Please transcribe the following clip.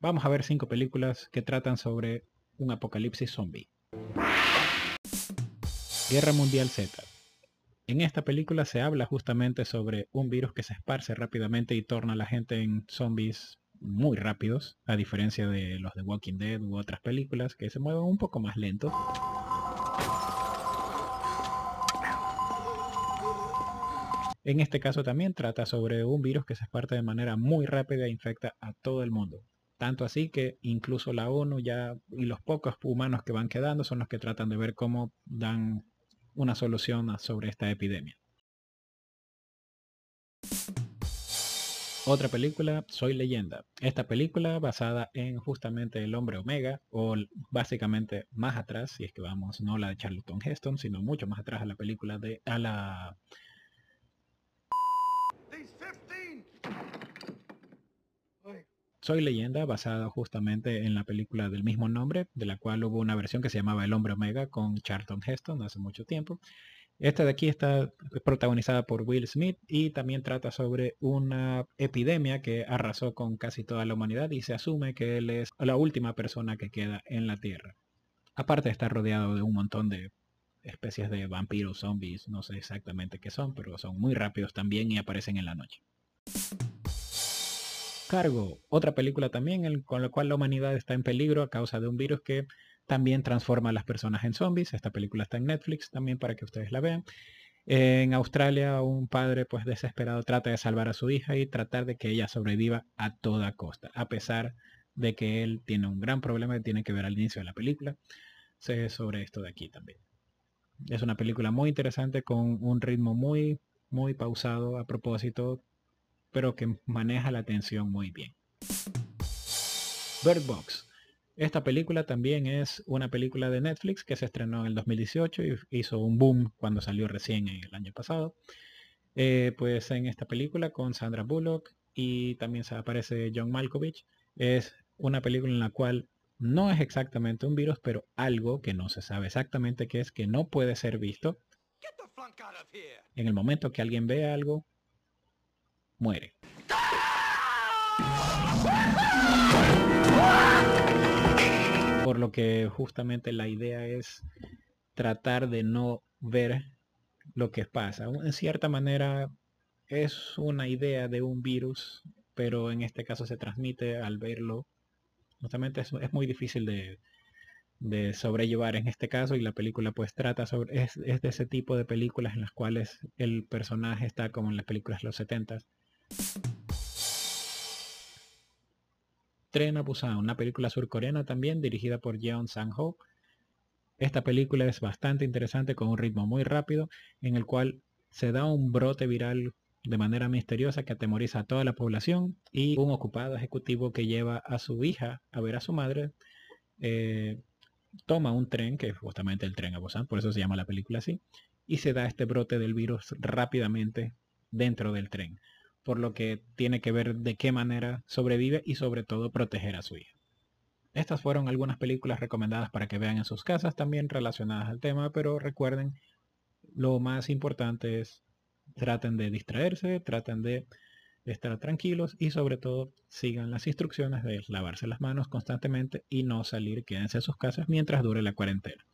vamos a ver cinco películas que tratan sobre un apocalipsis zombie. Guerra Mundial Z. En esta película se habla justamente sobre un virus que se esparce rápidamente y torna a la gente en zombies muy rápidos, a diferencia de los de Walking Dead u otras películas que se mueven un poco más lentos. En este caso también trata sobre un virus que se esparce de manera muy rápida e infecta a todo el mundo. Tanto así que incluso la ONU ya y los pocos humanos que van quedando son los que tratan de ver cómo dan una solución sobre esta epidemia. Otra película, Soy leyenda. Esta película basada en justamente El hombre Omega, o básicamente más atrás, si es que vamos, no la de Charlton Heston, sino mucho más atrás a la película de, a la... Soy leyenda, basada justamente en la película del mismo nombre, de la cual hubo una versión que se llamaba El hombre Omega con Charlton Heston hace mucho tiempo. Esta de aquí está protagonizada por Will Smith y también trata sobre una epidemia que arrasó con casi toda la humanidad y se asume que él es la última persona que queda en la Tierra. Aparte estar rodeado de un montón de especies de vampiros, zombies, no sé exactamente qué son, pero son muy rápidos también y aparecen en la noche. Cargo, otra película también con la cual la humanidad está en peligro a causa de un virus que también transforma a las personas en zombies. Esta película está en Netflix también para que ustedes la vean. En Australia un padre pues desesperado trata de salvar a su hija y tratar de que ella sobreviva a toda costa, a pesar de que él tiene un gran problema que tiene que ver al inicio de la película. Sé sobre esto de aquí también. Es una película muy interesante con un ritmo muy, muy pausado a propósito, pero que maneja la atención muy bien. Bird Box. Esta película también es una película de Netflix que se estrenó en el 2018 y hizo un boom cuando salió recién el año pasado. Eh, pues en esta película con Sandra Bullock y también se aparece John Malkovich. Es una película en la cual no es exactamente un virus, pero algo que no se sabe exactamente qué es, que no puede ser visto. En el momento que alguien ve algo, muere. por lo que justamente la idea es tratar de no ver lo que pasa. En cierta manera es una idea de un virus, pero en este caso se transmite al verlo. Justamente es, es muy difícil de, de, sobrellevar en este caso y la película pues trata sobre, es, es, de ese tipo de películas en las cuales el personaje está como en las películas de los 70 Tren a Busan, una película surcoreana también dirigida por Jeon Sang-ho. Esta película es bastante interesante con un ritmo muy rápido en el cual se da un brote viral de manera misteriosa que atemoriza a toda la población y un ocupado ejecutivo que lleva a su hija a ver a su madre eh, toma un tren, que es justamente el tren a Busan, por eso se llama la película así, y se da este brote del virus rápidamente dentro del tren por lo que tiene que ver de qué manera sobrevive y sobre todo proteger a su hija. Estas fueron algunas películas recomendadas para que vean en sus casas también relacionadas al tema, pero recuerden, lo más importante es traten de distraerse, traten de estar tranquilos y sobre todo sigan las instrucciones de lavarse las manos constantemente y no salir, quédense en sus casas mientras dure la cuarentena.